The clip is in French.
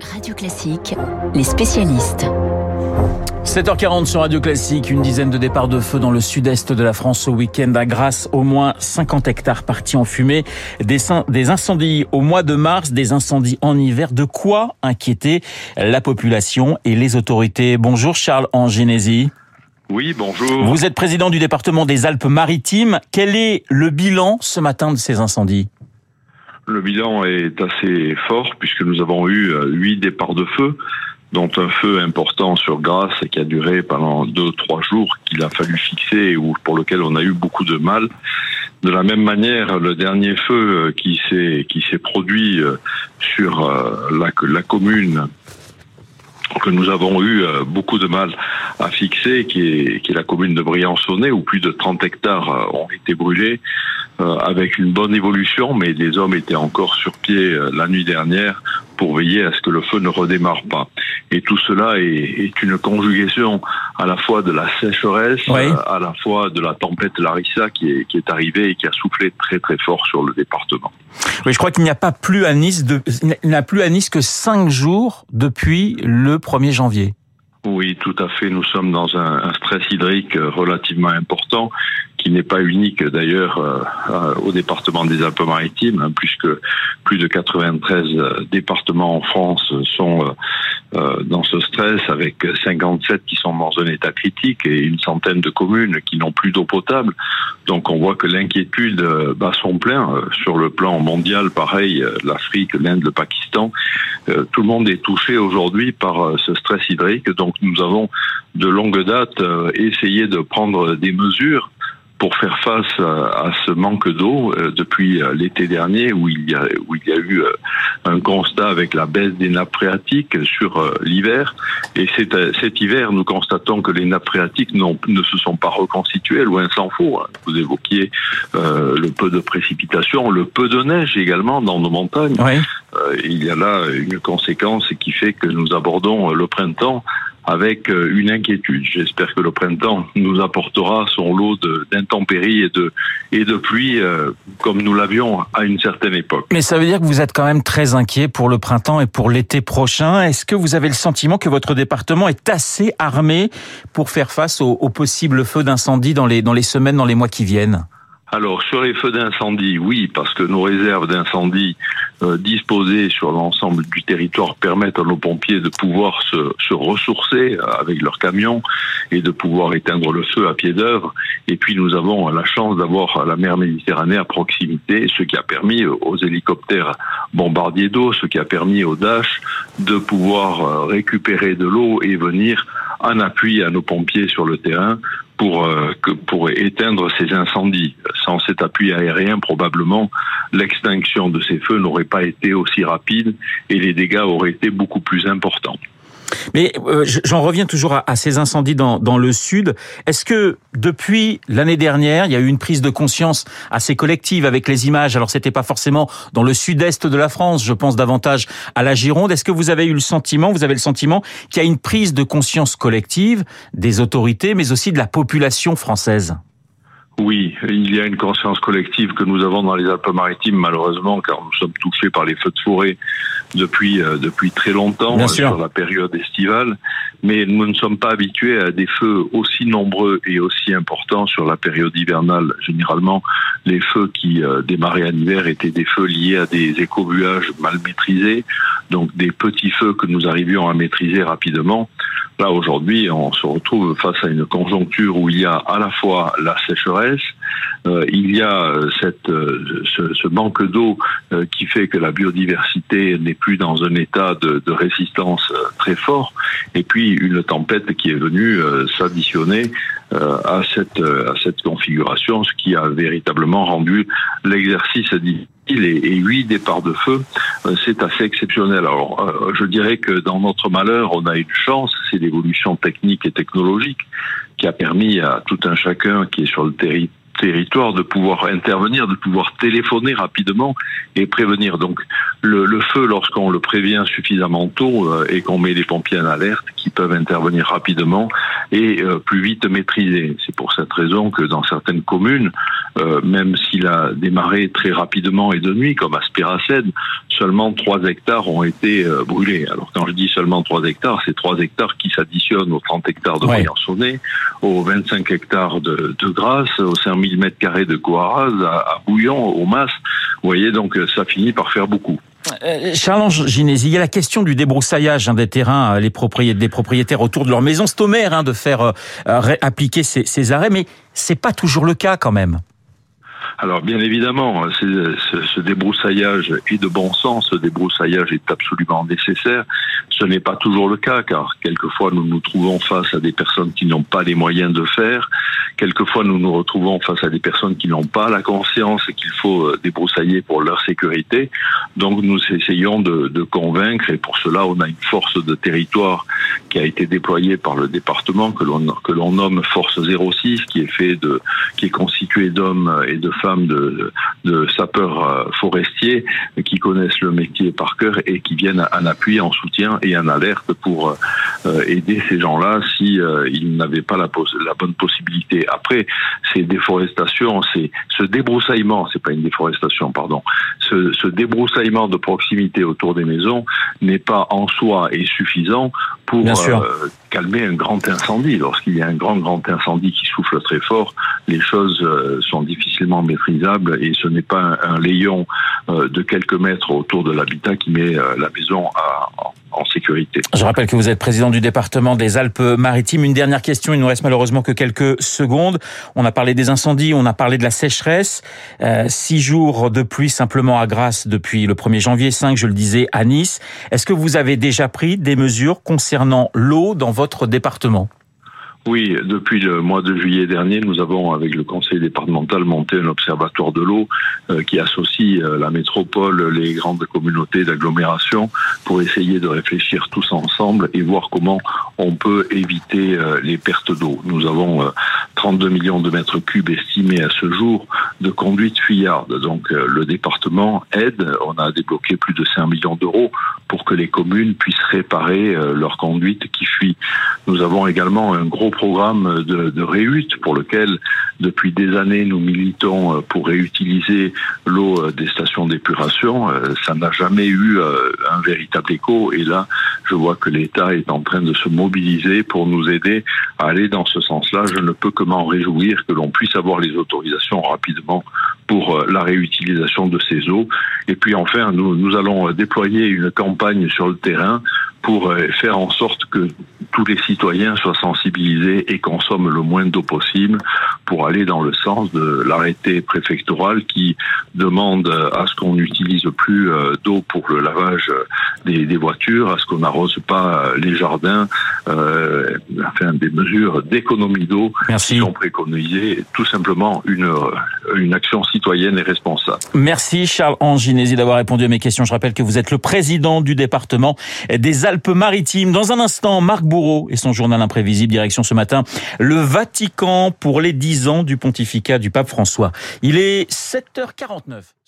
Radio Classique, les spécialistes. 7h40 sur Radio Classique, une dizaine de départs de feu dans le sud-est de la France au week-end à Grasse, au moins 50 hectares partis en fumée, des, des incendies au mois de mars, des incendies en hiver, de quoi inquiéter la population et les autorités? Bonjour Charles Angénési. Oui, bonjour. Vous êtes président du département des Alpes-Maritimes. Quel est le bilan ce matin de ces incendies? Le bilan est assez fort puisque nous avons eu euh, huit départs de feu dont un feu important sur Grasse qui a duré pendant deux trois jours qu'il a fallu fixer ou pour lequel on a eu beaucoup de mal. De la même manière, le dernier feu euh, qui s'est qui s'est produit euh, sur la, la commune que nous avons eu beaucoup de mal à fixer, qui est, qui est la commune de Briançonnet, où plus de 30 hectares ont été brûlés, avec une bonne évolution, mais les hommes étaient encore sur pied la nuit dernière pour veiller à ce que le feu ne redémarre pas. Et tout cela est, une conjugaison à la fois de la sécheresse, à la fois de la tempête Larissa qui est, qui est arrivée et qui a soufflé très très fort sur le département. Oui, je crois qu'il n'y a pas plus à Nice, de, il n'y a plus à Nice que cinq jours depuis le 1er janvier. Oui, tout à fait. Nous sommes dans un, stress hydrique relativement important qui n'est pas unique d'ailleurs euh, au département des Alpes-Maritimes, hein, puisque plus de 93 départements en France sont euh, euh, dans ce stress, avec 57 qui sont dans un état critique et une centaine de communes qui n'ont plus d'eau potable. Donc on voit que l'inquiétude bat son plein sur le plan mondial. Pareil, l'Afrique, l'Inde, le Pakistan, tout le monde est touché aujourd'hui par ce stress hydrique. Donc nous avons de longue date essayé de prendre des mesures pour faire face à, ce manque d'eau euh, depuis euh, l'été dernier où il y a où il y a eu euh, un constat avec la baisse des nappes phréatiques sur l'hiver. Et cet, cet hiver nous constatons que les nappes phréatiques ne se sont pas reconstituées loin s'en faut hein. vous évoquiez le peu de précipitations le peu de neige également dans nos montagnes. Il y a là une conséquence qui fait que nous abordons le printemps avec euh, une inquiétude. J'espère que le printemps nous apportera son lot d'intempéries et de, et de pluie euh, comme nous l'avions à une certaine époque. Mais ça veut dire que vous êtes quand même très inquiet pour le printemps et pour l'été prochain. Est-ce que vous avez le sentiment que votre département est assez armé pour faire face aux, aux possibles feux d'incendie dans les, dans les semaines, dans les mois qui viennent? Alors sur les feux d'incendie, oui, parce que nos réserves d'incendie euh, disposées sur l'ensemble du territoire permettent à nos pompiers de pouvoir se, se, ressourcer avec leurs camions et de pouvoir éteindre le feu à pied d'œuvre. Et puis nous avons la chance d'avoir la mer Méditerranée à proximité, ce qui a permis aux hélicoptères bombardiers d'eau, ce qui a permis aux Dash de pouvoir euh, récupérer de l'eau et venir en appui à nos pompiers sur le terrain pour, euh, que, pour éteindre ces incendies. Sans cet appui aérien, probablement, l'extinction de ces feux n'aurait pas été aussi rapide et les dégâts auraient été beaucoup plus importants. Mais euh, j'en reviens toujours à, ces incendies dans, dans le sud. Est-ce que depuis l'année dernière, il y a eu une prise de conscience assez collective avec les images? Alors c'était pas forcément dans le sud-est de la France, je pense davantage à la Gironde. Est-ce que vous avez eu le sentiment, vous avez le sentiment qu'il y a une prise de conscience collective des autorités, mais aussi de la population française? Oui, il y a une conscience collective que nous avons dans les Alpes-Maritimes, malheureusement, car nous sommes touchés par les feux de forêt depuis euh, depuis très longtemps euh, sur la période estivale, mais nous ne sommes pas habitués à des feux aussi nombreux et aussi importants sur la période hivernale. Généralement, les feux qui euh, démarraient en hiver étaient des feux liés à des écobuages mal maîtrisés, donc des petits feux que nous arrivions à maîtriser rapidement. Là, aujourd'hui, on se retrouve face à une conjoncture où il y a à la fois la sécheresse, euh, il y a euh, cette, euh, ce, manque d'eau qui fait que la biodiversité n'est plus dans un état de, de, résistance très fort, et puis une tempête qui est venue s'additionner à cette, à cette configuration, ce qui a véritablement rendu l'exercice difficile et, huit départs de feu, c'est assez exceptionnel. Alors, je dirais que dans notre malheur, on a une chance, c'est l'évolution technique et technologique qui a permis à tout un chacun qui est sur le territoire territoire de pouvoir intervenir, de pouvoir téléphoner rapidement et prévenir. Donc le, feu, lorsqu'on le prévient suffisamment tôt euh, et qu'on met les pompiers en alerte, qui peuvent intervenir rapidement et plus vite maîtriser. C'est pour cette raison que dans certaines communes, même s'il a démarré très rapidement et de nuit, comme Aspiracène, seulement 3 hectares ont été brûlés. Alors quand je dis seulement 3 hectares, c'est 3 hectares qui s'additionnent aux 30 hectares de ouais. Briançonnet, aux 25 hectares de, de Grasse, aux 5000 mètres carrés de Coaraz, à, à Bouillon, au Mas. Vous voyez, donc ça finit par faire beaucoup. Euh, Charles-Ange Ginési, il y a la question du débroussaillage hein, des terrains, les propriétaires, des propriétaires autour de leur maison. C'est au maire hein, de faire euh, appliquer ces, ces arrêts, mais c'est pas toujours le cas quand même. Alors bien évidemment, ce, ce, débroussaillage est de bon sens, ce débroussaillage est absolument nécessaire. Ce n'est pas toujours le cas, car quelquefois nous nous trouvons face à des personnes qui n'ont pas les moyens de faire. Quelquefois nous nous retrouvons face à des personnes qui n'ont pas la conscience qu'il faut euh, débroussailler pour leur sécurité. Donc nous essayons de, de convaincre, et pour cela on a une force de territoire qui a été déployée par le département que l'on que l'on nomme Force 06, qui est fait de qui est constituée d'hommes et de femmes de, de sapeurs euh, forestiers qui connaissent le métier par cœur et qui viennent en appui, en soutien et en alerte pour euh, aider ces gens-là si euh, ils n'avaient pas la, la bonne possibilité. Après, ces déforestations, c'est ce débroussaillement, c'est pas une déforestation, pardon, ce, ce débroussaillement de proximité autour des maisons n'est pas en soi et suffisant pour euh, calmer un grand incendie. Lorsqu'il y a un grand, grand incendie qui souffle très fort, les choses euh, sont difficilement maîtrisables et ce n'est pas un, layon euh, de quelques mètres autour de l'habitat qui met la maison à, Je rappelle que vous êtes président du département des Alpes-Maritimes. Une dernière question, il nous reste malheureusement que quelques secondes. On a parlé des incendies, on a parlé de la sécheresse. Euh, six jours de pluie simplement à Grasse depuis le 1er janvier, 5, je le disais, à Nice. Est-ce que vous avez déjà pris des mesures concernant l'eau dans votre département? Oui, depuis le mois de juillet dernier, nous avons, avec le conseil départemental, monté un observatoire de l'eau euh, qui associe euh, la métropole, les grandes communautés d'agglomération, pour essayer de réfléchir tous ensemble et voir comment on peut éviter euh, les pertes d'eau. Nous avons 32 millions de mètres cubes estimés à ce jour de conduites fuyardes. Donc le département aide, on a débloqué plus de 5 millions d'euros pour que les communes puissent réparer leurs conduites qui fuient. Nous avons également un gros programme de, de pour lequel, depuis des années, nous militons euh, pour réutiliser l'eau euh, des stations d'épuration. Euh, ça n'a jamais eu un véritable écho. Et là, je vois que l'État est en train de se mobiliser pour nous aider à aller dans ce sens-là. Je ne peux que m'en réjouir que l'on puisse avoir les autorisations rapidement pour la réutilisation de ces eaux. Et puis enfin, nous, nous allons déployer une campagne sur le terrain pour faire en sorte que tous les citoyens soient sensibilisés et consomment le moins d'eau possible pour aller dans le sens de l'arrêté préfectoral qui demande à ce qu'on n'utilise plus euh, d'eau pour le lavage des, des voitures, à ce qu'on n'arrose pas les jardins, euh, enfin des mesures d'économie d'eau qui sont préconisées, tout simplement une, une action citoyenne et responsable. Merci Charles Anginesi d'avoir répondu à mes questions. Je rappelle que vous êtes le président du département des Alpes-Maritimes. Dans un instant, Marc Et son journal imprévisible, direction ce matin, le Vatican pour les 10 ans du pontificat du pape François. Il est 7h49 sur Radio.